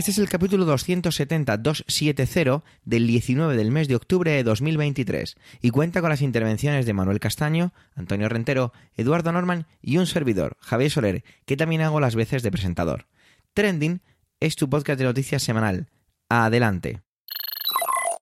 Este es el capítulo 270-270 del 19 del mes de octubre de 2023 y cuenta con las intervenciones de Manuel Castaño, Antonio Rentero, Eduardo Norman y un servidor, Javier Soler, que también hago las veces de presentador. Trending es tu podcast de noticias semanal. Adelante.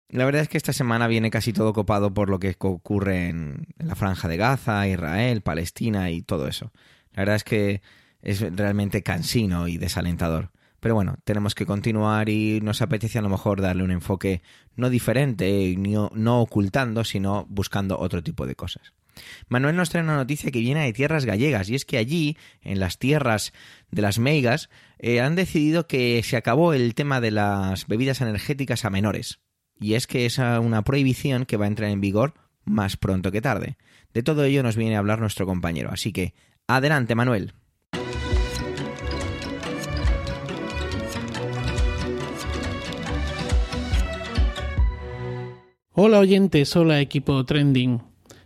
La verdad es que esta semana viene casi todo copado por lo que ocurre en, la franja de Gaza, Israel, Palestina y todo eso. La verdad es que es realmente cansino y desalentador. Pero bueno, tenemos que continuar y nos apetece a lo mejor darle un enfoque no diferente, no, ocultando, sino buscando otro tipo de cosas. Manuel nos trae una noticia que viene de tierras gallegas y es que allí, en las tierras de las meigas, eh, han decidido que se acabó el tema de las bebidas energéticas a menores. Y es que es una prohibición que va a entrar en vigor más pronto que tarde. De todo ello nos viene a hablar nuestro compañero. Así que, adelante, Manuel. Hola oyentes, hola equipo Trending.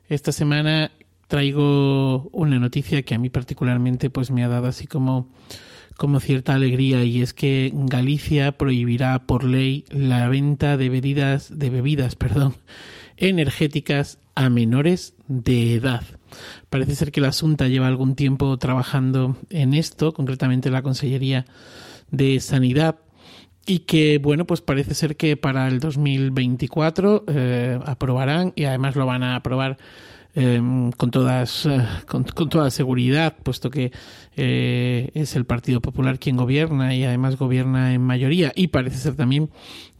Esta semana traigo una noticia que a mí particularmente pues me ha dado así como como cierta alegría y es que Galicia prohibirá por ley la venta de bebidas de bebidas, perdón, energéticas a menores de edad. Parece ser que la Asunta lleva algún tiempo trabajando en esto, concretamente la Consellería de Sanidad y que bueno pues parece ser que para el 2024 eh, aprobarán y además lo van a aprobar em, con todas eh, con, toda seguridad puesto que eh, es el Partido Popular quien gobierna y además gobierna en mayoría. Y parece ser también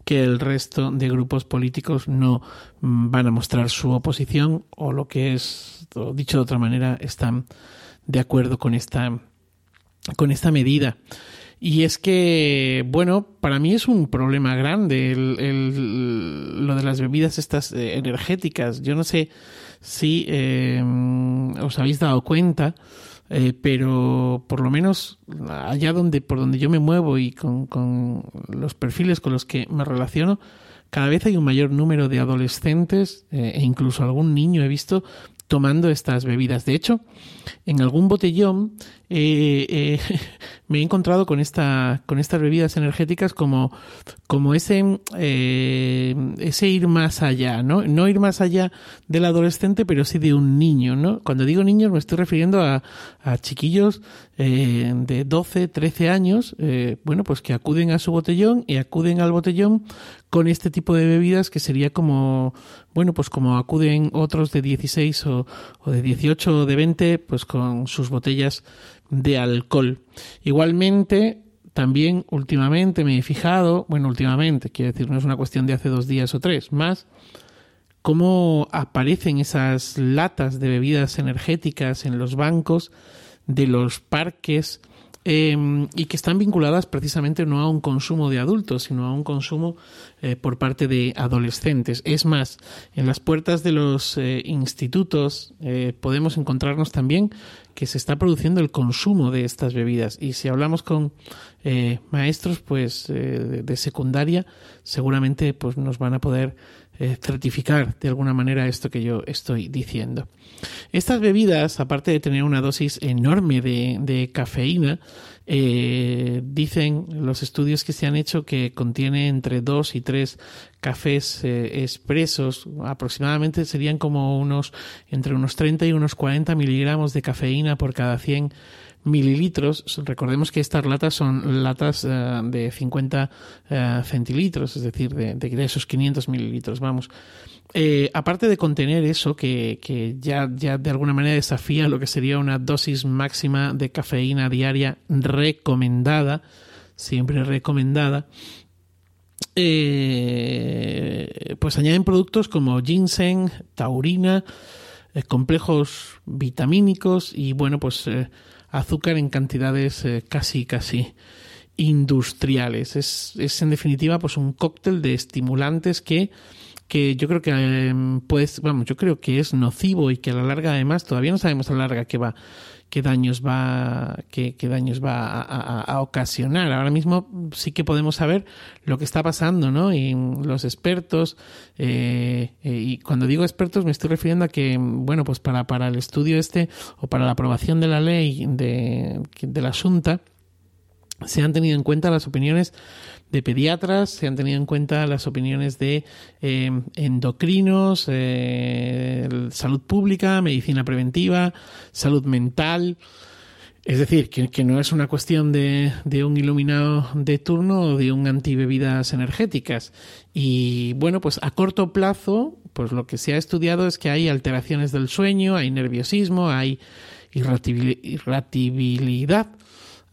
que el resto de grupos políticos no mm, van a mostrar su oposición o lo que es dicho de otra manera están de acuerdo con esta con esta medida y es que, bueno, para mí es un problema grande el, lo de las bebidas estas eh, energéticas. Yo no sé si eh, os habéis dado cuenta, eh, pero por lo menos allá donde por donde yo me muevo y con, con los perfiles con los que me relaciono, cada vez hay un mayor número de adolescentes e incluso algún niño he visto tomando estas bebidas. De hecho, en algún botellón eh, eh, me he encontrado con esta con estas bebidas energéticas como como ese eh, ese ir más allá no no ir más allá del adolescente pero sí de un niño no cuando digo niños me estoy refiriendo a, a chiquillos de 12 13 años bueno pues que acuden a su botellón y acuden al botellón con este tipo de bebidas que sería como bueno pues como acuden otros de 16 o, o de 18 o de 20 pues con sus botellas de alcohol. Igualmente, también últimamente me he fijado, bueno, últimamente, quiero decir, no es una cuestión de hace dos días o tres, más, cómo aparecen esas latas de bebidas energéticas en los bancos de los parques Em, y que están vinculadas precisamente no a un consumo de adultos, sino a un consumo eh, por parte de adolescentes. Es más, en las puertas de los eh, institutos eh, podemos encontrarnos también que se está produciendo el consumo de estas bebidas. Y si hablamos con maestros pues de, secundaria, seguramente pues nos van a poder certificar de alguna manera esto que yo estoy diciendo. Estas bebidas, aparte de tener una dosis enorme de, cafeína, eh, dicen los estudios que se han hecho que contiene entre 2 y 3 cafés eh, expresos, aproximadamente serían como unos entre unos 30 y unos 40 miligramos de cafeína por cada 100 mililitros. Recordemos que estas latas son latas eh, de 50 centilitros, es decir, de, esos 500 mililitros, vamos. Eh, aparte de contener eso, que, que, ya, ya de alguna manera desafía lo que sería una dosis máxima de cafeína diaria recomendada, siempre recomendada, eh, pues añaden productos como ginseng, taurina, eh, complejos vitamínicos y bueno, pues azúcar en cantidades casi, casi industriales. Es, es en definitiva pues un cóctel de estimulantes que que yo creo que pues vamos, yo creo que es nocivo y que a la larga además todavía no sabemos a la larga qué va qué daños va, qué, daños va a, ocasionar. Ahora mismo sí que podemos saber lo que está pasando, ¿no? Y los expertos, eh, eh, y cuando digo expertos me estoy refiriendo a que, bueno, pues para, para el estudio este o para la aprobación de la ley de, de la Junta, se han tenido en cuenta las opiniones de pediatras, se han tenido en cuenta las opiniones de eh, endocrinos, eh, salud pública, medicina preventiva, salud mental. Es decir, que, no es una cuestión de, de, un iluminado de turno o de un antibebidas energéticas. Y bueno, pues a corto plazo, pues lo que se ha estudiado es que hay alteraciones del sueño, hay nerviosismo, hay irritabilidad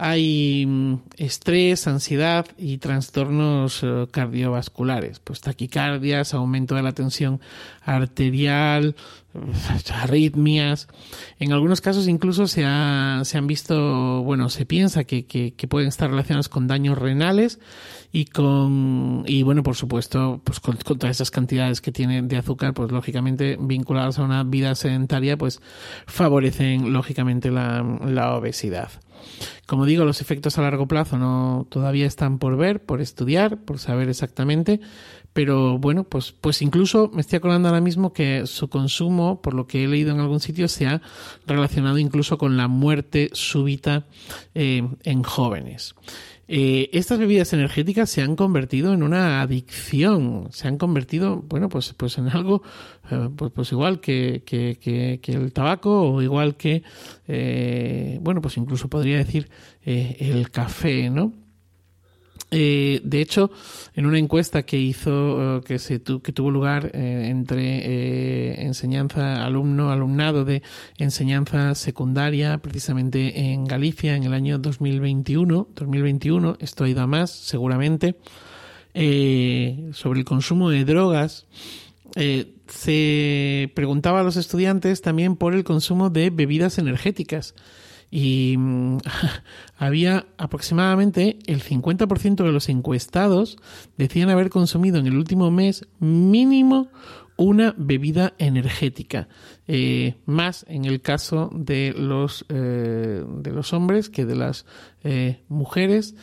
hay mm, estrés, ansiedad y trastornos eh, cardiovasculares, pues taquicardias, aumento de la tensión arterial, arritmias. En algunos casos incluso se, ha, se han visto, bueno, se piensa que, que, pueden estar relacionados con daños renales y con, y bueno, por supuesto, pues con, todas esas cantidades que tienen de azúcar, pues lógicamente vinculadas a una vida sedentaria, pues favorecen lógicamente la, la obesidad. Como digo, los efectos a largo plazo no todavía están por ver, por estudiar, por saber exactamente, pero bueno, pues, pues incluso me estoy acordando ahora mismo que su consumo, por lo que he leído en algún sitio, se ha relacionado incluso con la muerte súbita eh, en jóvenes. Eh, estas bebidas energéticas se han convertido en una adicción, se han convertido, bueno, pues, pues en algo, eh, pues, pues, igual que, que, el tabaco o igual que, bueno, pues incluso podría decir el café, ¿no? Eh, de hecho, en una encuesta que hizo, eh, que, se que tuvo lugar eh, entre enseñanza alumno, alumnado de enseñanza secundaria, precisamente en Galicia, en el año 2021, 2021, esto ha ido a más, seguramente, sobre el consumo de drogas, se preguntaba a los estudiantes también por el consumo de bebidas energéticas y mm, había aproximadamente el 50% de los encuestados decían haber consumido en el último mes mínimo una bebida energética, eh, más en el caso de los, eh, de los hombres que de las eh, mujeres,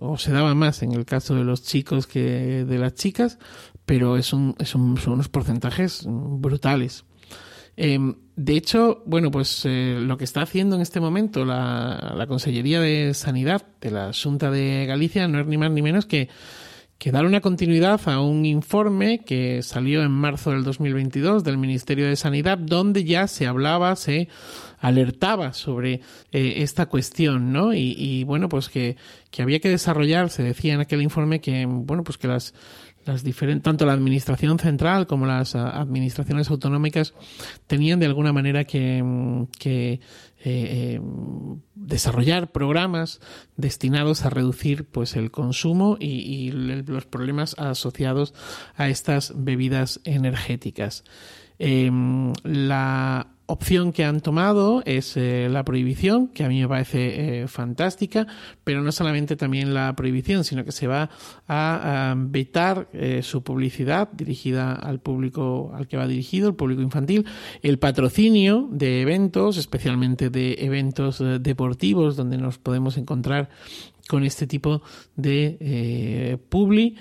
o se daba más en el caso de los chicos que de las chicas, pero es un, es un, son unos porcentajes brutales. De hecho, bueno, pues eh, lo que está haciendo en este momento la, Consellería de Sanidad de la Junta de Galicia no es ni más ni menos que, que dar una continuidad a un informe que salió en marzo del 2022 del Ministerio de Sanidad, donde ya se hablaba, se alertaba sobre eh, esta cuestión, ¿no? Y, y bueno, pues que, que había que desarrollar, se decía en aquel informe que, bueno, pues que las las diferentes, tanto la administración central como las ah, administraciones autonómicas tenían de alguna manera que, mm, eh, eh, desarrollar programas destinados a reducir pues el consumo y, los problemas asociados a estas bebidas energéticas. Em, la opción que han tomado es eh, la prohibición, que a mí me parece eh, fantástica, pero no solamente también la prohibición, sino que se va a, vetar eh, su publicidad dirigida al público al que va dirigido, el público infantil, el patrocinio de eventos, especialmente de eventos deportivos, donde nos podemos encontrar con este tipo de publi.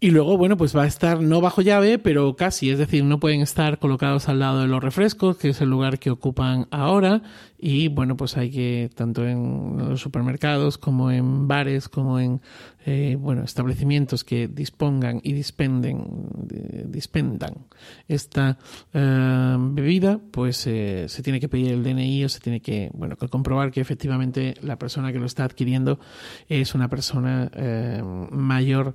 Y luego, bueno, pues va a estar no bajo llave, pero casi, es decir, no pueden estar colocados al lado de los refrescos, que es el lugar que ocupan ahora, y bueno, pues hay que, tanto en los supermercados como en bares, como en, eh, bueno, establecimientos que dispongan y dispenden, esta eh, bebida, pues eh, se tiene que pedir el DNI o se tiene que, bueno, que comprobar que efectivamente la persona que lo está adquiriendo es una persona mayor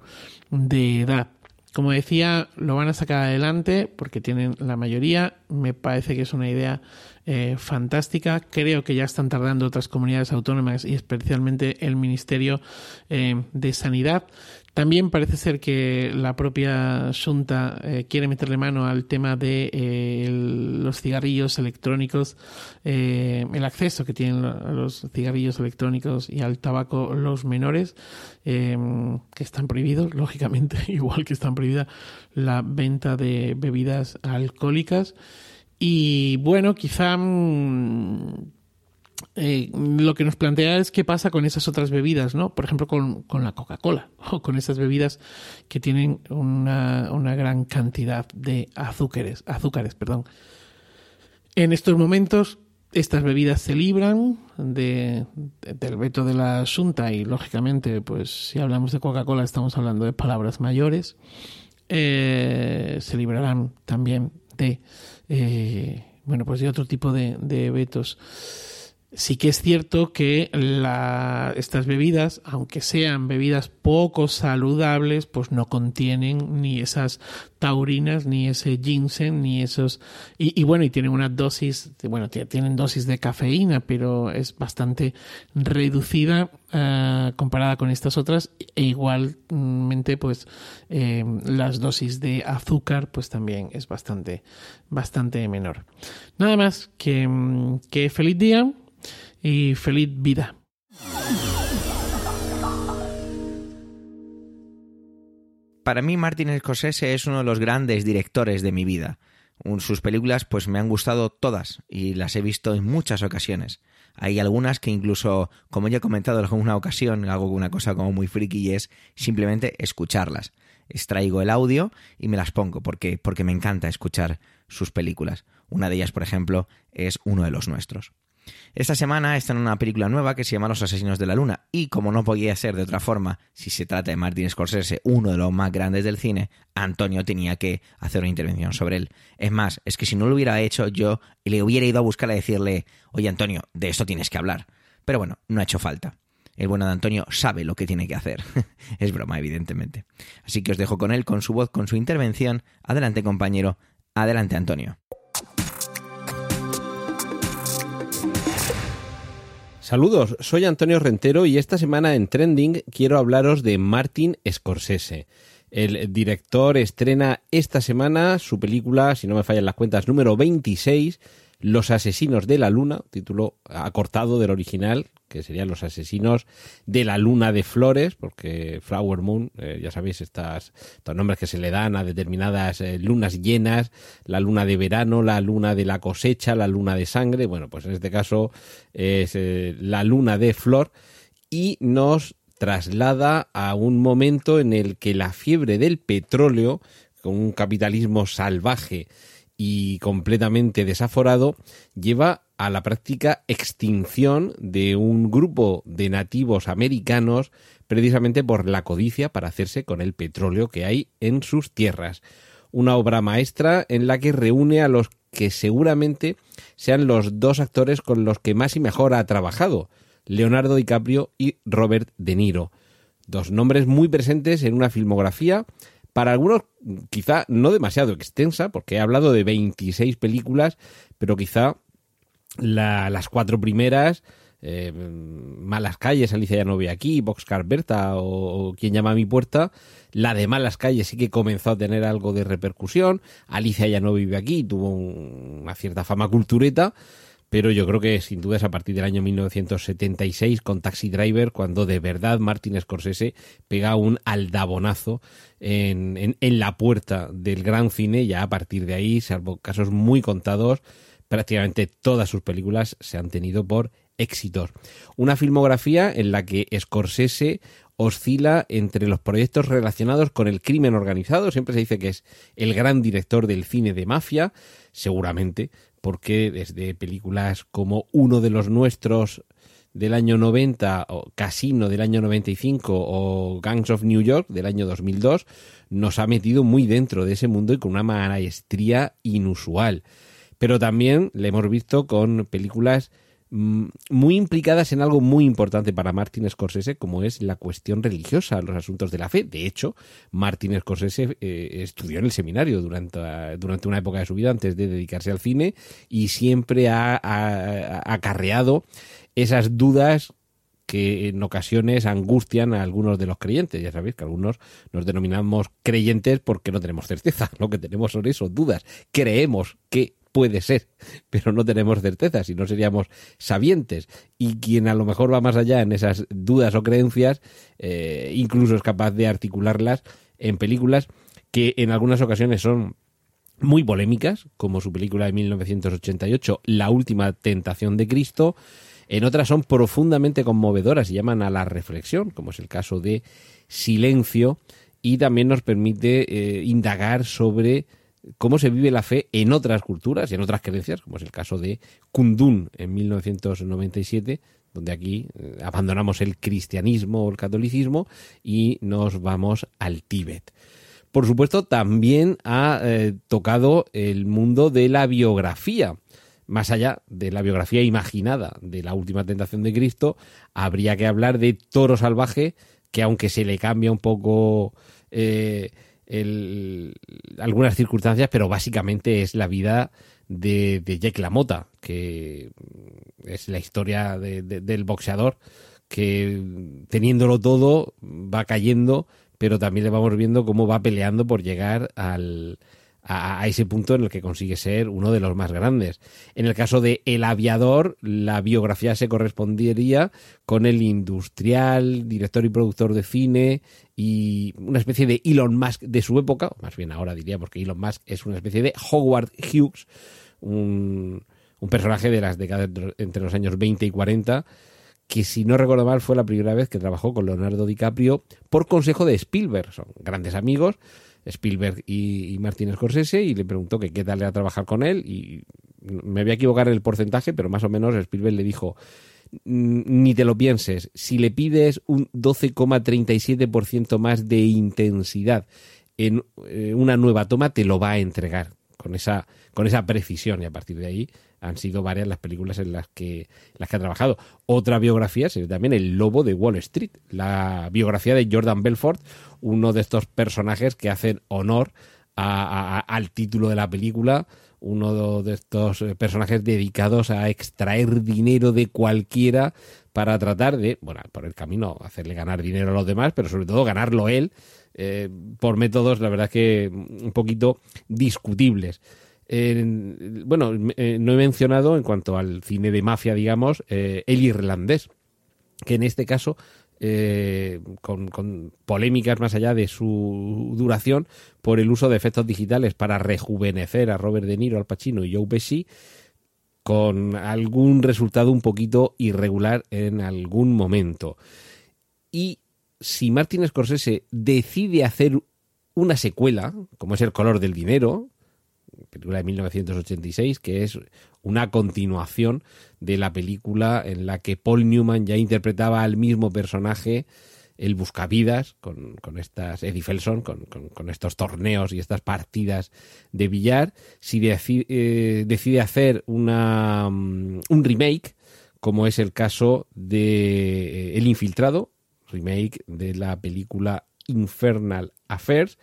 de edad. Como decía, lo van a sacar adelante porque tienen la mayoría. Me parece que es una idea eh, fantástica. Creo que ya están tardando otras comunidades autónomas y especialmente el Ministerio eh, de Sanidad. También parece ser que la propia Junta eh, quiere meterle mano al tema de los cigarrillos electrónicos, el acceso que tienen a los cigarrillos electrónicos y al tabaco los menores, que están prohibidos, lógicamente, igual que están prohibida la venta de bebidas alcohólicas. Y bueno, quizá mm, eh, lo que nos plantea es qué pasa con esas otras bebidas, ¿no? Por ejemplo, con, con la Coca-Cola o con esas bebidas que tienen una, una, gran cantidad de azúcares, azúcares, perdón. En estos momentos, estas bebidas se libran de, del veto de la Junta y, lógicamente, pues si hablamos de Coca-Cola estamos hablando de palabras mayores. Eh, se librarán también de, eh, bueno, pues de otro tipo de, de vetos. Sí que es cierto que la, estas bebidas, aunque sean bebidas poco saludables, pues no contienen ni esas taurinas, ni ese ginseng, ni esos... Y, bueno, y tienen una dosis, bueno, tienen dosis de cafeína, pero es bastante reducida uh, comparada con estas otras. E igualmente, pues eh, las dosis de azúcar, pues también es bastante, bastante menor. Nada más que, que feliz día y feliz vida. Para mí Martin Scorsese es uno de los grandes directores de mi vida. Sus películas pues me han gustado todas y las he visto en muchas ocasiones. Hay algunas que incluso, como ya he comentado en alguna ocasión, hago una cosa como muy friki y es simplemente escucharlas. Extraigo el audio y me las pongo porque, porque me encanta escuchar sus películas. Una de ellas, por ejemplo, es uno de los nuestros. Esta semana está en una película nueva que se llama Los Asesinos de la Luna y como no podía ser de otra forma, si se trata de Martin Scorsese, uno de los más grandes del cine, Antonio tenía que hacer una intervención sobre él. Es más, es que si no lo hubiera hecho yo le hubiera ido a buscar a decirle, oye Antonio, de esto tienes que hablar. Pero bueno, no ha hecho falta. El bueno de Antonio sabe lo que tiene que hacer. es broma, evidentemente. Así que os dejo con él, con su voz, con su intervención. Adelante compañero, adelante Antonio. Saludos, soy Antonio Rentero y esta semana en Trending quiero hablaros de Martin Scorsese. El director estrena esta semana su película, si no me fallan las cuentas, número 26, Los Asesinos de la Luna, título acortado del original, que serían los asesinos de la luna de flores, porque Flower Moon, eh, ya sabéis, estos nombres que se le dan a determinadas eh, lunas llenas, la luna de verano, la luna de la cosecha, la luna de sangre, bueno, pues en este caso es eh, la luna de flor y nos traslada a un momento en el que la fiebre del petróleo, con un capitalismo salvaje y completamente desaforado, lleva a la práctica extinción de un grupo de nativos americanos precisamente por la codicia para hacerse con el petróleo que hay en sus tierras. Una obra maestra en la que reúne a los que seguramente sean los dos actores con los que más y mejor ha trabajado, Leonardo DiCaprio y Robert De Niro. Dos nombres muy presentes en una filmografía, para algunos quizá no demasiado extensa, porque he hablado de 26 películas, pero quizá las cuatro primeras, eh, Malas Calles, Alicia ya no ve aquí, Boxcar Berta o, Quien llama a mi puerta, la de Malas Calles sí que comenzó a tener algo de repercusión, Alicia ya no vive aquí, tuvo una cierta fama cultureta, pero yo creo que sin duda es a partir del año 1976 con Taxi Driver cuando de verdad Martin Scorsese pega un aldabonazo en, en, la puerta del gran cine, ya a partir de ahí, salvo casos muy contados, prácticamente todas sus películas se han tenido por éxitos. Una filmografía en la que Scorsese oscila entre los proyectos relacionados con el crimen organizado. Siempre se dice que es el gran director del cine de mafia, seguramente, porque desde películas como Uno de los nuestros del año 90, o Casino del año 95 o Gangs of New York del año 2002, nos ha metido muy dentro de ese mundo y con una maestría inusual. Pero también le hemos visto con películas muy implicadas en algo muy importante para Martin Scorsese, como es la cuestión religiosa, los asuntos de la fe. De hecho, Martin Scorsese eh, estudió en el seminario durante, durante una época de su vida antes de dedicarse al cine y siempre ha, acarreado esas dudas que en ocasiones angustian a algunos de los creyentes. Ya sabéis que algunos nos denominamos creyentes porque no tenemos certeza. Lo que tenemos son esos dudas. Creemos que puede ser, pero no tenemos certeza, si no seríamos sabientes. Y quien a lo mejor va más allá en esas dudas o creencias, eh, incluso es capaz de articularlas en películas que en algunas ocasiones son muy polémicas, como su película de 1988, La última tentación de Cristo. En otras son profundamente conmovedoras y llaman a la reflexión, como es el caso de Silencio, y también nos permite eh, indagar sobre cómo se vive la fe en otras culturas y en otras creencias, como es el caso de Kundun en 1997, donde aquí eh, abandonamos el cristianismo o el catolicismo y nos vamos al Tíbet por supuesto, también ha eh, tocado el mundo de la biografía. Más allá de la biografía imaginada de la última tentación de Cristo, habría que hablar de Toro Salvaje, que aunque se le cambia un poco eh, algunas circunstancias, pero básicamente es la vida de, de Jake LaMotta, que es la historia del boxeador que teniéndolo todo va cayendo pero también le vamos viendo cómo va peleando por llegar al, a, ese punto en el que consigue ser uno de los más grandes. En el caso de El Aviador, la biografía se correspondería con el industrial, director y productor de cine y una especie de Elon Musk de su época, más bien ahora diría porque Elon Musk es una especie de Howard Hughes, un, un personaje de las décadas entre los años 20 y 40 que si no recuerdo mal fue la primera vez que trabajó con Leonardo DiCaprio por consejo de Spielberg. Son grandes amigos, Spielberg y, Martin Scorsese, y le preguntó que qué tal era trabajar con él. Y me voy a equivocar el porcentaje, pero más o menos Spielberg le dijo, ni te lo pienses, si le pides un 12,37% más de intensidad en eh, una nueva toma, te lo va a entregar con esa, con esa precisión y a partir de ahí han sido varias las películas en las que, las que ha trabajado. Otra biografía sería también El Lobo de Wall Street, la biografía de Jordan Belfort, uno de estos personajes que hacen honor al título de la película, uno de estos personajes dedicados a extraer dinero de cualquiera para tratar de, bueno, por el camino, hacerle ganar dinero a los demás, pero sobre todo ganarlo él eh, por métodos, la verdad que un poquito discutibles bueno, eh, no he mencionado en cuanto al cine de mafia, digamos, eh, el irlandés, que en este caso, eh, con, polémicas más allá de su duración, por el uso de efectos digitales para rejuvenecer a Robert De Niro, Al Pacino y Joe Pesci, con algún resultado un poquito irregular en algún momento. Y si Martin Scorsese decide hacer una secuela, como es El color del dinero, película de 1986, que es una continuación de la película en la que Paul Newman ya interpretaba al mismo personaje, el Buscavidas, con, con estas, Eddie Felson, con, con, estos torneos y estas partidas de billar. Si decide, eh, decide hacer una, mm, un remake, como es el caso de eh, El Infiltrado, remake de la película Infernal Affairs,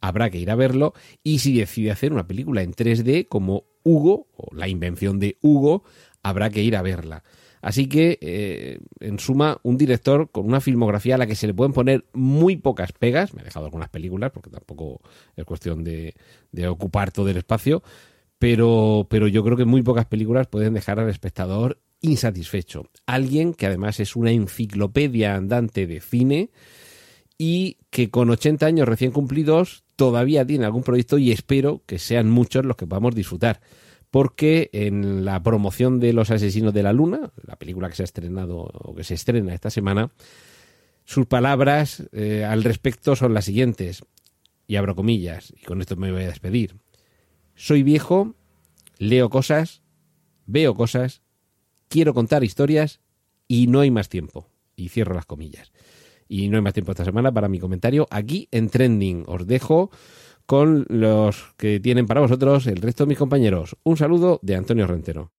habrá que ir a verlo y si decide hacer una película en 3D como Hugo o la invención de Hugo, habrá que ir a verla. Así que, eh, en suma, un director con una filmografía a la que se le pueden poner muy pocas pegas, me he dejado algunas películas porque tampoco es cuestión de, de ocupar todo el espacio, pero, pero yo creo que muy pocas películas pueden dejar al espectador insatisfecho. Alguien que además es una enciclopedia andante de cine y que con 80 años recién cumplidos todavía tiene algún proyecto y espero que sean muchos los que podamos disfrutar. Porque en la promoción de Los Asesinos de la Luna, la película que se ha estrenado o que se estrena esta semana, sus palabras eh, al respecto son las siguientes, y abro comillas, y con esto me voy a despedir. Soy viejo, leo cosas, veo cosas, quiero contar historias y no hay más tiempo. Y cierro las comillas. Y no hay más tiempo esta semana para mi comentario aquí en Trending. Os dejo con los que tienen para vosotros el resto de mis compañeros. Un saludo de Antonio Rentero.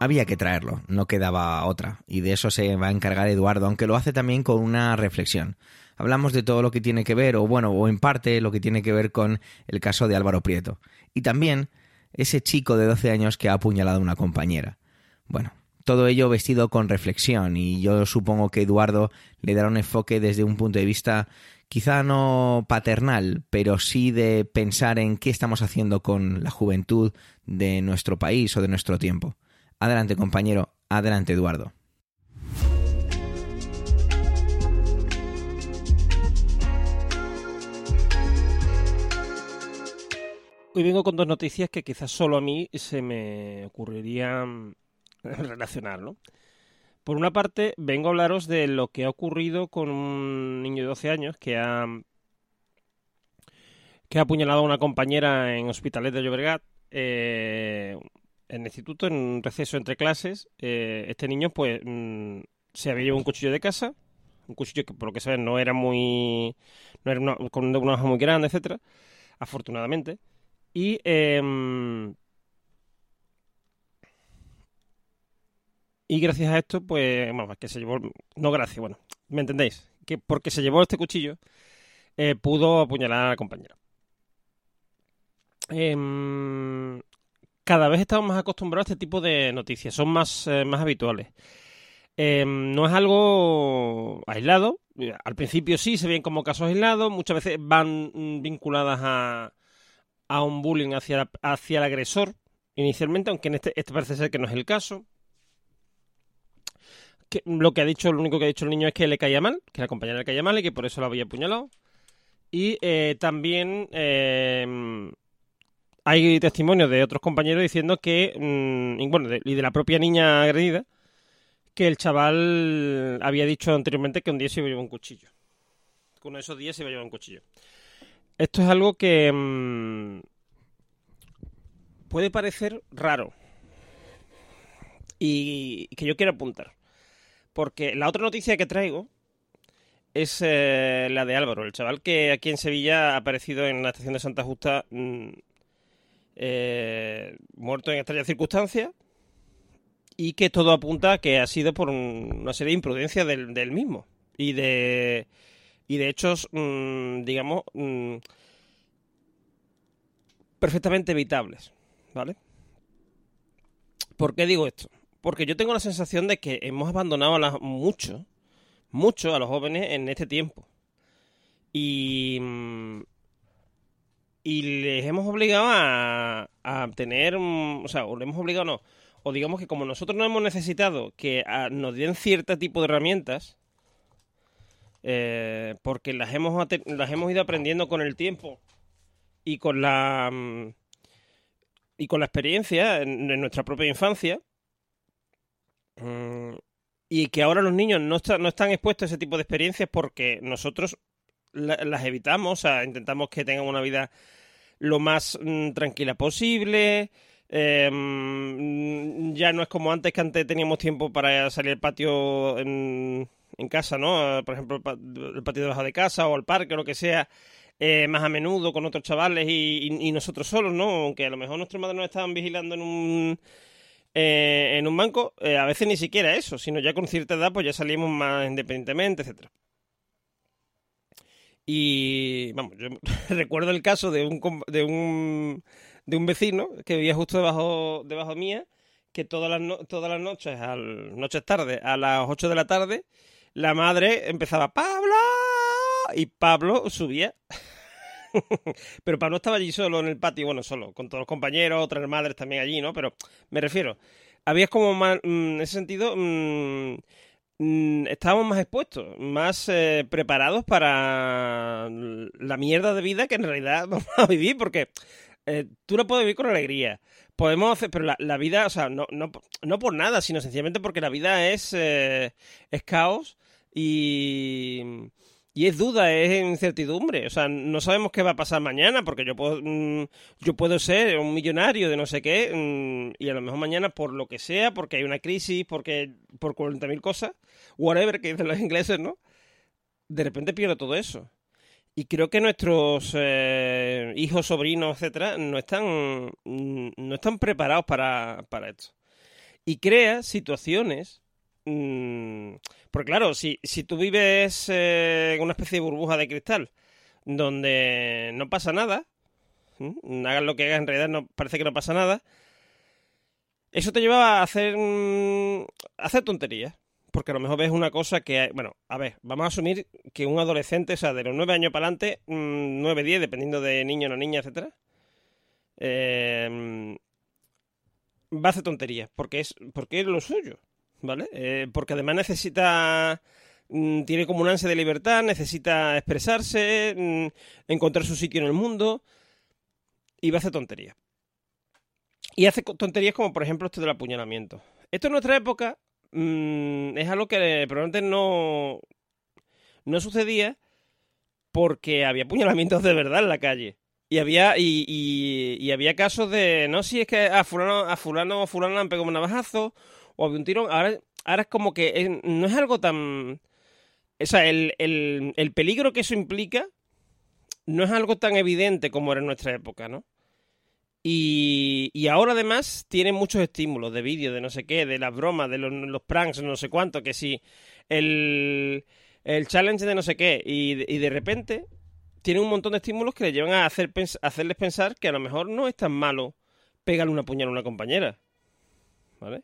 Había que traerlo, no quedaba otra, y de eso se va a encargar Eduardo, aunque lo hace también con una reflexión. Hablamos de todo lo que tiene que ver, o bueno, o en parte lo que tiene que ver con el caso de Álvaro Prieto. Y también ese chico de 12 años que ha apuñalado a una compañera. Bueno, todo ello vestido con reflexión y yo supongo que Eduardo le dará un enfoque desde un punto de vista quizá no paternal, pero sí de pensar en qué estamos haciendo con la juventud de nuestro país o de nuestro tiempo. Adelante compañero, adelante Eduardo. Hoy vengo con dos noticias que quizás solo a mí se me ocurrirían relacionar, ¿no? Por una parte, vengo a hablaros de lo que ha ocurrido con un niño de 12 años que ha que ha apuñalado a una compañera en Hospitalet de Llobregat eh, en el instituto, en un receso entre clases. Eh, este niño, pues, mm, se había llevado un cuchillo de casa, un cuchillo que, por lo que sabes, no era muy. no era una, con una hoja muy grande, etcétera, afortunadamente. Y. Em, y gracias a esto, pues, bueno, que se llevó, no gracias, bueno, ¿me entendéis? Que porque se llevó este cuchillo, eh, pudo apuñalar a la compañera. Em, cada vez estamos más acostumbrados a este tipo de noticias, son más, eh, más habituales. Em, no es algo aislado, al principio sí se ven como casos aislados, muchas veces van mm, vinculadas a, a un bullying hacia, hacia el agresor inicialmente, aunque en este, este parece ser que no es el caso. Lo que ha dicho, lo único que ha dicho el niño es que le caía mal, que la compañera le caía mal y que por eso lo había apuñalado. Y eh, también eh, hay testimonios de otros compañeros diciendo que, mm, y bueno, de, y de la propia niña agredida, que el chaval había dicho anteriormente que un día se iba a llevar un cuchillo. Que uno de esos días se iba a llevar un cuchillo. Esto es algo que mmm, puede parecer raro y que yo quiero apuntar. Porque la otra noticia que traigo es eh, la de Álvaro, el chaval que aquí en Sevilla ha aparecido en la estación de Santa Justa mmm, eh, muerto en extrañas circunstancias y que todo apunta a que ha sido por un, una serie de imprudencias del, del mismo y de y de hechos, mmm, digamos, mmm, perfectamente evitables, ¿vale? ¿Por qué digo esto? Porque yo tengo la sensación de que hemos abandonado a las, mucho, mucho a los jóvenes en este tiempo. Y, y les hemos obligado a, a tener, o sea, o les hemos obligado no, o digamos que como nosotros no hemos necesitado que a, nos den cierto tipo de herramientas, eh, porque las hemos, las hemos ido aprendiendo con el tiempo y con la y con la experiencia en, nuestra propia infancia mmm, y que ahora los niños no, está, no están expuestos a ese tipo de experiencias porque nosotros la, las evitamos, o sea, intentamos que tengan una vida lo más mmm, tranquila posible. Eh, ya no es como antes, que antes teníamos tiempo para salir al patio en, en casa, ¿no? Por ejemplo, el patio debajo de casa o al parque o lo que sea, eh, más a menudo con otros chavales y, y, y, nosotros solos, ¿no? Aunque a lo mejor nuestros madres nos estaban vigilando en un, eh, en un banco, eh, a veces ni siquiera eso, sino ya con cierta edad pues ya salimos más independientemente, etcétera. Y vamos, yo recuerdo el caso de un, de un de un vecino que vivía justo debajo debajo mía, que todas las todas las noches, noches tarde, a las 8 de la tarde, la madre empezaba Pablo y Pablo subía. pero Pablo estaba allí solo en el patio, bueno, solo, con todos los compañeros, otras madres también allí, ¿no? Pero me refiero, había como más, mmm, en ese sentido, mmm, mmm, estábamos más expuestos, más eh, preparados para la mierda de vida que en realidad vamos a vivir, porque eh, tú no puedes vivir con alegría. Podemos hacer, pero la, la vida, o sea, no, no, no, por nada, sino sencillamente porque la vida es, eh, es caos y, y es duda, es incertidumbre. O sea, no sabemos qué va a pasar mañana, porque yo puedo, mmm, yo puedo ser un millonario de no sé qué, mmm, y a lo mejor mañana, por lo que sea, porque hay una crisis, porque por 40.000 cosas, whatever, que dicen los ingleses, ¿no? De repente pierdo todo eso. Y creo que nuestros eh, hijos, sobrinos, etcétera, no están, no están preparados para, para esto. Y crea situaciones. Mmm, porque, claro, si, si tú vives eh, en una especie de burbuja de cristal donde no pasa nada, ¿Mm? Hagas lo que hagas, en realidad no, parece que no pasa nada. Eso te lleva a hacer, mm, hacer tonterías. Porque a lo mejor ves una cosa que... Bueno, a ver, vamos a asumir que un adolescente, o sea, de los 9 años para adelante, 9, 10, dependiendo de niño o no niña, etcétera, eh, va a hacer tonterías. Porque es, porque es lo suyo. ¿Vale? Eh, porque además necesita Mm, tiene como un ansia de libertad, necesita expresarse, mm, encontrar su sitio en el mundo y va a hacer tonterías. Y hace tonterías como por ejemplo esto del apuñalamiento. Esto en nuestra época mm, es algo que probablemente no, no sucedía porque había apuñalamientos de verdad en la calle. Y había, y, y, había casos de, no, si es que a fulano, a fulano o fulano le han pegado un navajazo o había un tirón. Ahora, ahora es como que no es algo tan o sea, el, el, peligro que eso implica no es algo tan evidente como era en nuestra época, ¿no? Y, y, ahora además tiene muchos estímulos de vídeo, de no sé qué, de las bromas, de los, pranks, no sé cuánto, que si el, el challenge de no sé qué, y, y, de repente tiene un montón de estímulos que le llevan a, hacer, a hacerles pensar que a lo mejor no es tan malo pegarle una puñal a una compañera. ¿Vale?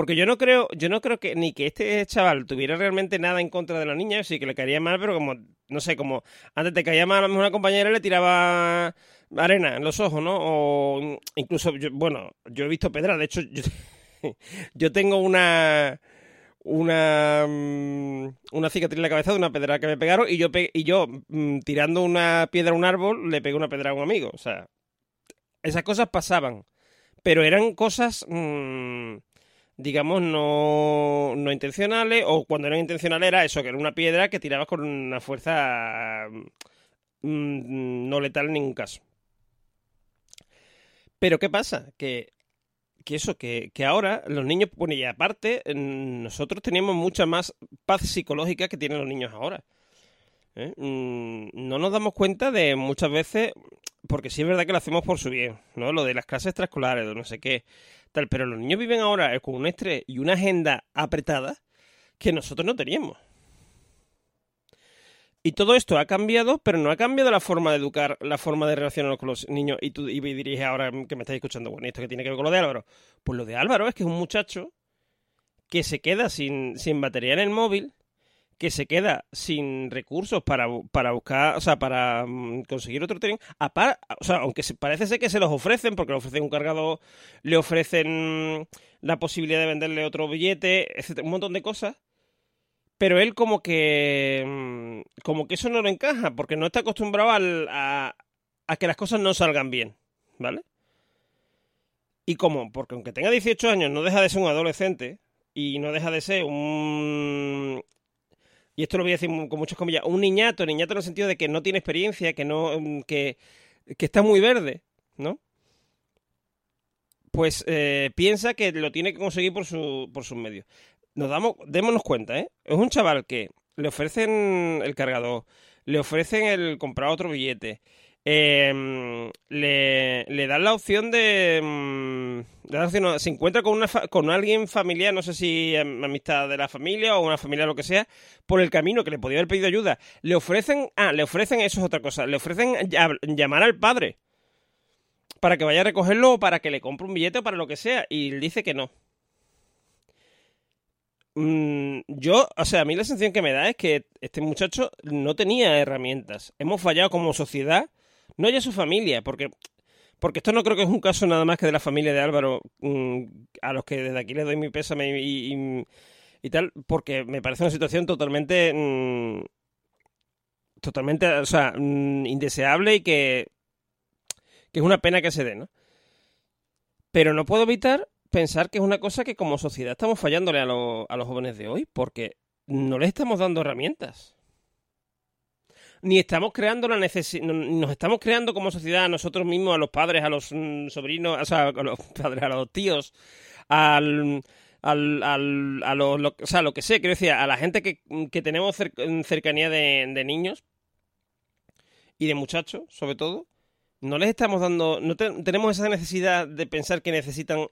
Porque yo no creo, yo no creo que ni que este chaval tuviera realmente nada en contra de la niña, sí que le caería mal, pero como, no sé, como antes te caía mal a una compañera le tiraba arena en los ojos, ¿no? O incluso, bueno, yo he visto pedra, de hecho, yo, tengo una una mm, una cicatriz en la cabeza de una pedra que me pegaron y yo y yo mm, tirando una piedra a un árbol le pegué una pedra a un amigo, o sea, esas cosas pasaban, pero eran cosas mm, digamos, no, no intencionales, o cuando eran intencionales era eso, que era una piedra que tirabas con una fuerza mm, no letal en ningún caso. Pero ¿qué pasa? Que, que eso, que, que, ahora los niños, bueno, y aparte, nosotros tenemos mucha más paz psicológica que tienen los niños ahora. ¿eh? Mm, no nos damos cuenta de muchas veces, porque sí es verdad que lo hacemos por su bien, ¿no? Lo de las clases extraescolares, no sé qué, tal, pero los niños viven ahora con un estrés y una agenda apretada que nosotros no teníamos. Y todo esto ha cambiado, pero no ha cambiado la forma de educar, la forma de relacionarnos con los niños. Y tú y dirías ahora que me estáis escuchando, bueno, ¿esto que tiene que ver con lo de Álvaro? Pues lo de Álvaro es que es un muchacho que se queda sin, sin batería en el móvil que se queda sin recursos para, para buscar, o sea, para mm, conseguir otro tren, o sea, aunque parece ser que se los ofrecen, porque le ofrecen un cargador, le ofrecen la posibilidad de venderle otro billete, etcétera, un montón de cosas, pero él como que, mm, como que eso no lo encaja, porque no está acostumbrado a, a que las cosas no salgan bien, ¿vale? ¿Y cómo? Porque aunque tenga 18 años, no deja de ser un adolescente y no deja de ser un y esto lo voy a decir con muchas comillas, un niñato, niñato en el sentido de que no tiene experiencia, que no, mm, que, está muy verde, ¿no? Pues eh, piensa que lo tiene que conseguir por, su, por sus medios. Nos damos, démonos cuenta, ¿eh? Es un chaval que le ofrecen el cargador, le ofrecen el comprar otro billete, eh, le, le, dan la opción de, mm, se encuentra con una con alguien familiar no sé si amistad de la familia o una familia lo que sea por el camino que le podía haber pedido ayuda le ofrecen ah le ofrecen eso es otra cosa le ofrecen llamar al padre para que vaya a recogerlo o para que le compre un billete o para lo que sea y él dice que no mm, yo, o sea, a mí la sensación que me da es que este muchacho no tenía herramientas. Hemos fallado como sociedad no ya su familia, porque porque esto no creo que es un caso nada más que de la familia de Álvaro, mm, a los que desde aquí les doy mi pésame y, y, tal, porque me parece una situación totalmente, mm, totalmente, o sea, mm, indeseable y que, que es una pena que se dé, ¿no? Pero no puedo evitar pensar que es una cosa que como sociedad estamos fallándole a, a los jóvenes de hoy, porque no les estamos dando herramientas ni estamos creando la necesidad, nos estamos creando como sociedad a nosotros mismos, a los padres, a los mm, sobrinos, o sea, a los padres, a los tíos, al, al, al a los, lo, o sea, lo que sé, quiero decir, a la gente que, que tenemos cercanía de, de, niños y de muchachos, sobre todo, no les estamos dando, no tenemos esa necesidad de pensar que necesitan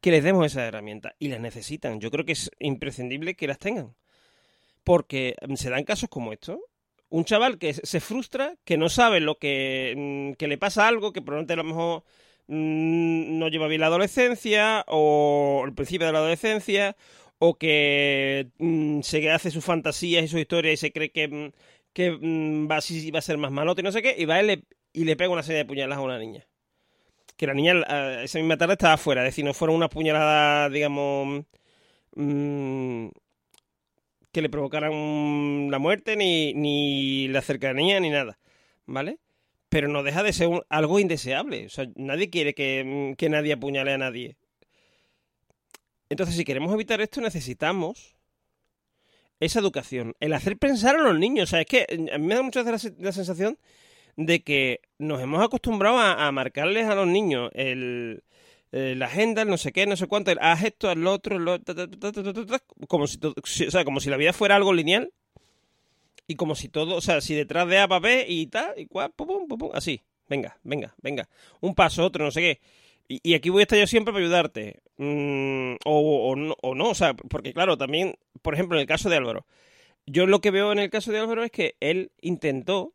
que les demos esa herramienta y las necesitan. Yo creo que es imprescindible que las tengan. Porque se dan casos como estos Un chaval que se frustra, que no sabe lo que, mm, que le pasa algo, que probablemente a lo mejor mm, no lleva bien la adolescencia o el principio de la adolescencia o que mm, se hace sus fantasías y sus historias y se cree que, que va, va a ser más malote y no sé qué, y va le- y le pega una serie de puñaladas a una niña. Que la niña eh, esa misma tarde estaba afuera, es decir, no fueron unas puñaladas, digamos, que le provocaran la muerte, ni, ni la cercanía, ni nada, ¿vale? Pero no deja de ser un- algo indeseable. O sea, nadie quiere que, mm, que nadie apuñale a nadie. Entonces, si queremos evitar esto, necesitamos esa educación, el hacer pensar a los niños. O sea, es que eh, a mí me da muchas veces la, se- la sensación de que nos hemos acostumbrado a marcarles a los niños el, eh, la agenda, el no sé qué, no sé cuánto, haz esto, lo otro, lo- ta, ta, ta, como si, o sea, como si la vida fuera algo lineal y como si todo, o sea, si detrás de A para B y tal, y cual, pum, pum, pum, pum, así, venga, venga, venga, un paso, otro, no sé qué. Y, y aquí voy a estar yo siempre para ayudarte. Mm, o, o no, o no, o sea, porque claro, también, por ejemplo, en el caso de Álvaro, yo lo que veo en el caso de Álvaro es que él intentó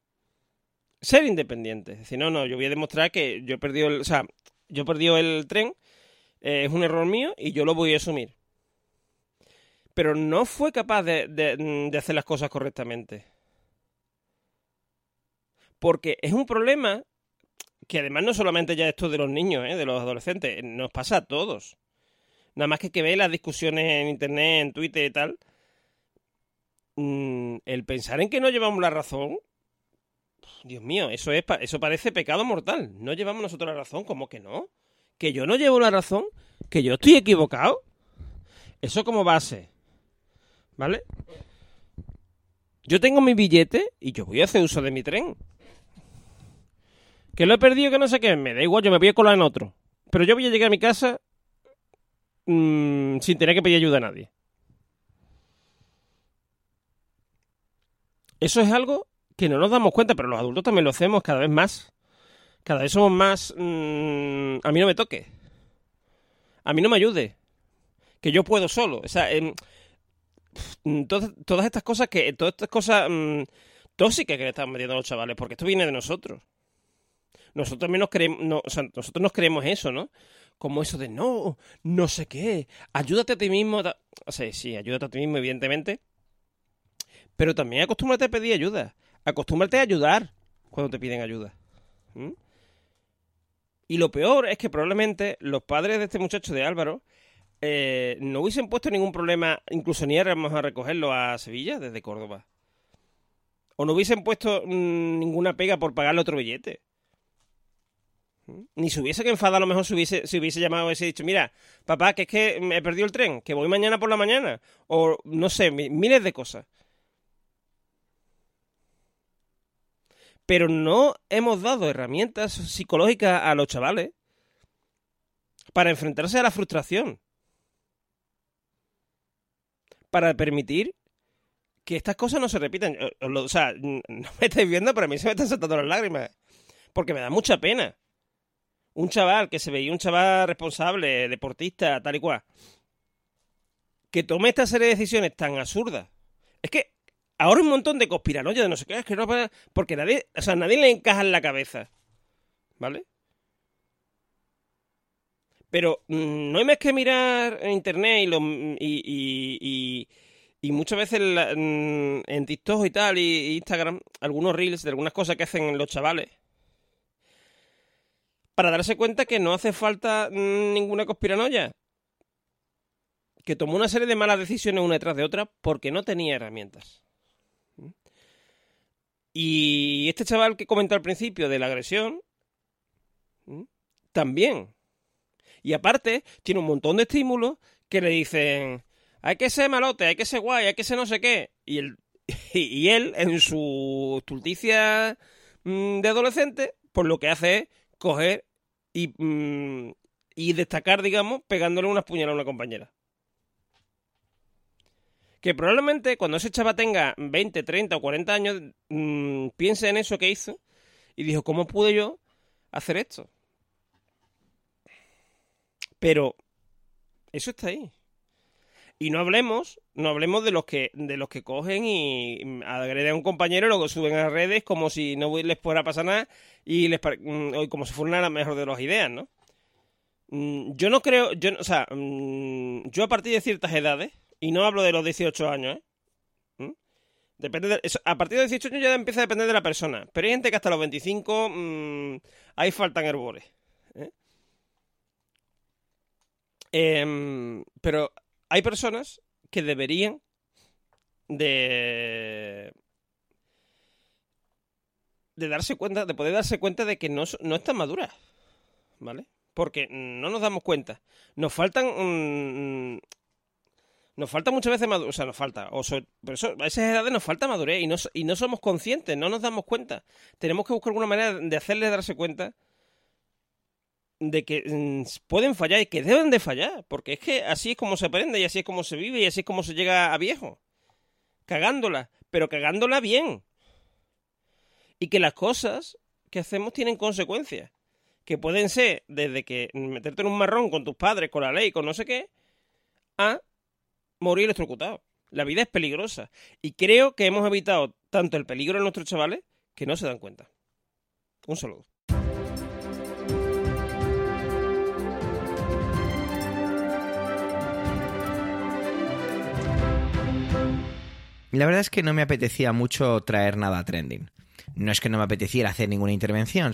ser independiente. Es decir, no, no, yo voy a demostrar que yo he perdido el, o sea, yo he perdido el tren, eh, es un error mío y yo lo voy a asumir. Pero no fue capaz de, de- de hacer las cosas correctamente. Porque es un problema que además no solamente ya esto de los niños, ¿eh? de los adolescentes, nos pasa a todos. Nada más que que veis las discusiones en internet, en Twitter y tal. mm, el pensar en que no llevamos la razón, Dios mío, eso es eso parece pecado mortal. No llevamos nosotros la razón, ¿cómo que no? Que yo no llevo la razón, que yo estoy equivocado. Eso como base. ¿Vale? Yo tengo mi billete y yo voy a hacer uso de mi tren. Que lo he perdido, que no sé qué, me da igual, yo me voy a colar en otro. Pero yo voy a llegar a mi casa mm, sin tener que pedir ayuda a nadie. Eso es algo que no nos damos cuenta, pero los adultos también lo hacemos cada vez más. Cada vez somos más... mm, a mí no me toque. A mí no me ayude. Que yo puedo solo. O sea, em, todas, todas estas cosas que... Todas estas cosas mm, tóxicas que le están metiendo a los chavales, porque esto viene de nosotros. Nosotros también nos creemos, no, o sea, nosotros nos creemos eso, ¿no? Como eso de no, no sé qué, ayúdate a ti mismo. O sea, sí, ayúdate a ti mismo, evidentemente. Pero también acostúmbrate a pedir ayuda. Acostúmbrate a ayudar cuando te piden ayuda. Y lo peor es que probablemente los padres de este muchacho de Álvaro eh, no hubiesen puesto ningún problema, incluso ni éramos a recogerlo a Sevilla desde Córdoba. O no hubiesen puesto mm, ninguna pega por pagarle otro billete. Ni se hubiese que enfadar, a lo mejor se hubiese, se hubiese llamado y hubiese dicho, mira, papá, que es que me he perdido el tren, que voy mañana por la mañana. O no sé, mi- miles de cosas. Pero no hemos dado herramientas psicológicas a los chavales para enfrentarse a la frustración. Para permitir que estas cosas no se repitan. Lo- O sea, no me estáis viendo, pero a mí se me están saltando las lágrimas. Porque me da mucha pena. Un chaval que se veía un chaval responsable, deportista, tal y cual, que tome esta serie de decisiones tan absurdas. Es que ahora un montón de conspiranoias de no sé qué, es que no porque nadie, o sea, nadie le encaja en la cabeza. ¿Vale? Pero mm, no hay más que mirar en internet y, lo- y, muchas veces mm, en TikTok y tal, y, y Instagram, algunos reels de algunas cosas que hacen los chavales. Para darse cuenta que no hace falta mm, ninguna conspiranoia. Que tomó una serie de malas decisiones una detrás de otra porque no tenía herramientas. Y este chaval que comentó al principio de la agresión, también. Y aparte, tiene un montón de estímulos que le dicen, hay que ser malote, hay que ser guay, hay que ser no sé qué. Y él, y él en su estulticia mm, de adolescente, pues lo que hace es coger y, mm, destacar, digamos, pegándole unas puñaladas a una compañera. Que probablemente cuando ese chaval tenga 20, 30 o 40 años, mm, piense en eso que hizo y dijo, ¿cómo pude yo hacer esto? Pero eso está ahí. Y no hablemos, no hablemos de los que, de los que cogen y agreden a un compañero y luego suben a redes como si no les fuera a pasar nada y les mm, como si fuera la mejor de las ideas, ¿no? Mm, yo no creo, yo, o sea, mm, yo a partir de ciertas edades, y no hablo de los 18 años, ¿eh? Depende a partir de los 18 años ya empieza a depender de la persona. Pero hay gente que hasta los 25 ahí faltan herbores. ¿eh? Em, pero hay personas que deberían de de darse cuenta, de poder darse cuenta de que no, no están maduras, ¿vale? Porque no nos damos cuenta. Nos faltan mm, nos falta muchas veces madurez, o sea, nos falta, pero eso, a esas edades nos falta madurez y no, y no somos conscientes, no nos damos cuenta. Tenemos que buscar alguna manera de hacerles darse cuenta de que mm, pueden fallar y que deben de fallar, porque es que así es como se aprende y así es como se vive y así es como se llega a viejo. Cagándola, pero cagándola bien. Y que las cosas que hacemos tienen consecuencias, que pueden ser desde que meterte en un marrón con tus padres, con la ley, con no sé qué, a morir electrocutado. La vida es peligrosa. Y creo que hemos evitado tanto el peligro de nuestros chavales que no se dan cuenta. Un saludo. La verdad es que no me apetecía mucho traer nada trending. No es que no me apeteciera hacer ninguna intervención,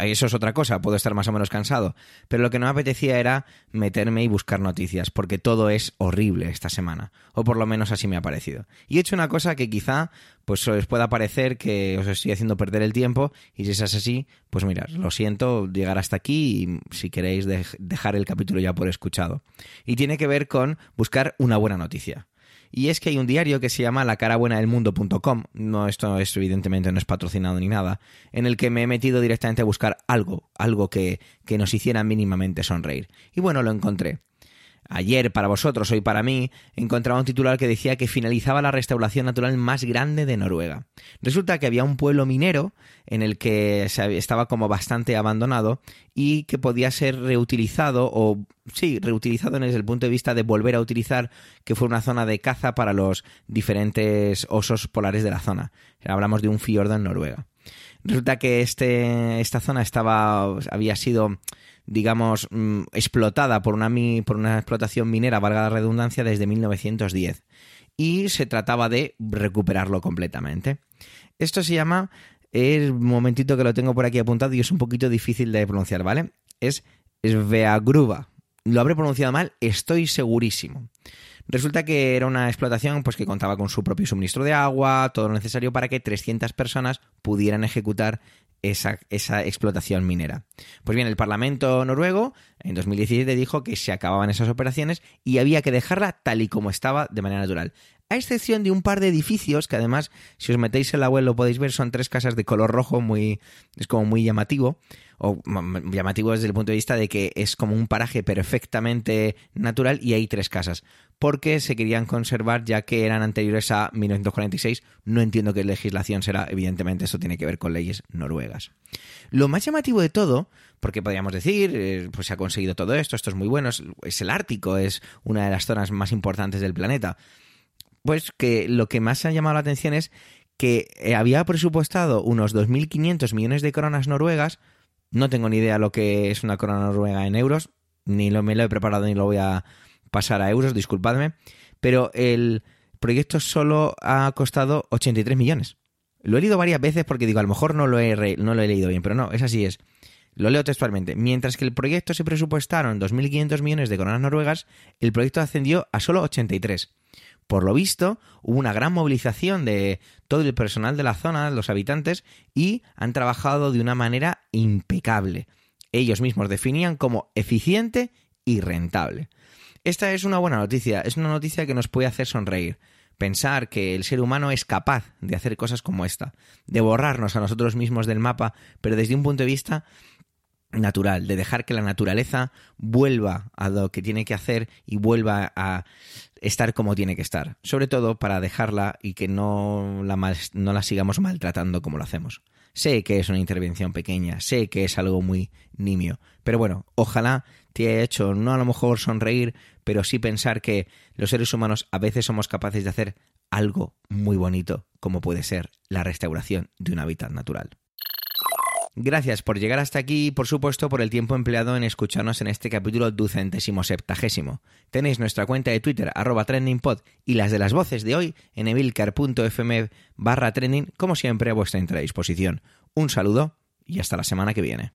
eso es otra cosa, puedo estar más o menos cansado, pero lo que no me apetecía era meterme y buscar noticias, porque todo es horrible esta semana, o por lo menos así me ha parecido. Y he hecho una cosa que quizá pues os pueda parecer que os estoy haciendo perder el tiempo, y si es así, pues mirad, lo siento llegar hasta aquí y si queréis dejar el capítulo ya por escuchado. Y tiene que ver con buscar una buena noticia y es que hay un diario que se llama la cara buena del mundo.com, no esto es, evidentemente no es patrocinado ni nada, en el que me he metido directamente a buscar algo, algo que, que nos hiciera mínimamente sonreír. Y bueno, lo encontré. Ayer, para vosotros, hoy para mí, encontraba un titular que decía que finalizaba la restauración natural más grande de Noruega. Resulta que había un pueblo minero en el que estaba como bastante abandonado y que podía ser reutilizado o, sí, reutilizado desde el punto de vista de volver a utilizar que fue una zona de caza para los diferentes osos polares de la zona. Hablamos de un fiordo en Noruega. Resulta que este, esta zona estaba, había sido digamos, mm, explotada por una, por una explotación minera, valga la redundancia, desde 1910. Y se trataba de recuperarlo completamente. Esto se llama, es un momentito que lo tengo por aquí apuntado y es un poquito difícil de pronunciar, ¿vale? Es Sveagruva. Lo habré pronunciado mal, estoy segurísimo. Resulta que era una explotación pues, que contaba con su propio suministro de agua, todo lo necesario para que 300 personas pudieran ejecutar esa, esa, explotación minera. Pues bien, el Parlamento noruego en 2017 dijo que se acababan esas operaciones y había que dejarla tal y como estaba de manera natural. A excepción de un par de edificios que además, si os metéis en la web lo podéis ver, son tres casas de color rojo, muy, es como muy llamativo, o llamativo desde el punto de vista de que es como un paraje perfectamente natural y hay tres casas porque se querían conservar ya que eran anteriores a 1946. No entiendo qué legislación será, evidentemente eso tiene que ver con leyes noruegas. Lo más llamativo de todo, porque podríamos decir, eh, pues se ha conseguido todo esto, esto es muy bueno, es, el Ártico, es una de las zonas más importantes del planeta. Pues que lo que más ha llamado la atención es que eh, había presupuestado unos 2.500 millones de coronas noruegas. No tengo ni idea lo que es una corona noruega en euros, ni lo, me lo he preparado ni lo voy a pasar a euros, disculpadme, pero el proyecto solo ha costado 83 millones. Lo he leído varias veces porque digo, a lo mejor no lo he, no lo he leído bien, pero no, es así es. Lo leo textualmente. Mientras que el proyecto se presupuestaron 2.500 millones de coronas noruegas, el proyecto ascendió a solo 83. Por lo visto, hubo una gran movilización de todo el personal de la zona, los habitantes, y han trabajado de una manera impecable. Ellos mismos definían como eficiente y rentable. Esta es una buena noticia, es una noticia que nos puede hacer sonreír. Pensar que el ser humano es capaz de hacer cosas como esta, de borrarnos a nosotros mismos del mapa, pero desde un punto de vista natural, de dejar que la naturaleza vuelva a lo que tiene que hacer y vuelva a estar como tiene que estar. Sobre todo para dejarla y que no la, no la sigamos maltratando como lo hacemos. Sé que es una intervención pequeña, sé que es algo muy nimio, pero bueno, ojalá te haya hecho no a lo mejor sonreír, pero sí pensar que los seres humanos a veces somos capaces de hacer algo muy bonito, como puede ser la restauración de un hábitat natural. Gracias por llegar hasta aquí y por supuesto por el tiempo empleado en escucharnos en este capítulo ducentésimo septagésimo. Tenéis nuestra cuenta de Twitter arroba trendingpod y las de las voces de hoy en emilcar.fm barra como siempre a vuestra entera disposición. Un saludo y hasta la semana que viene.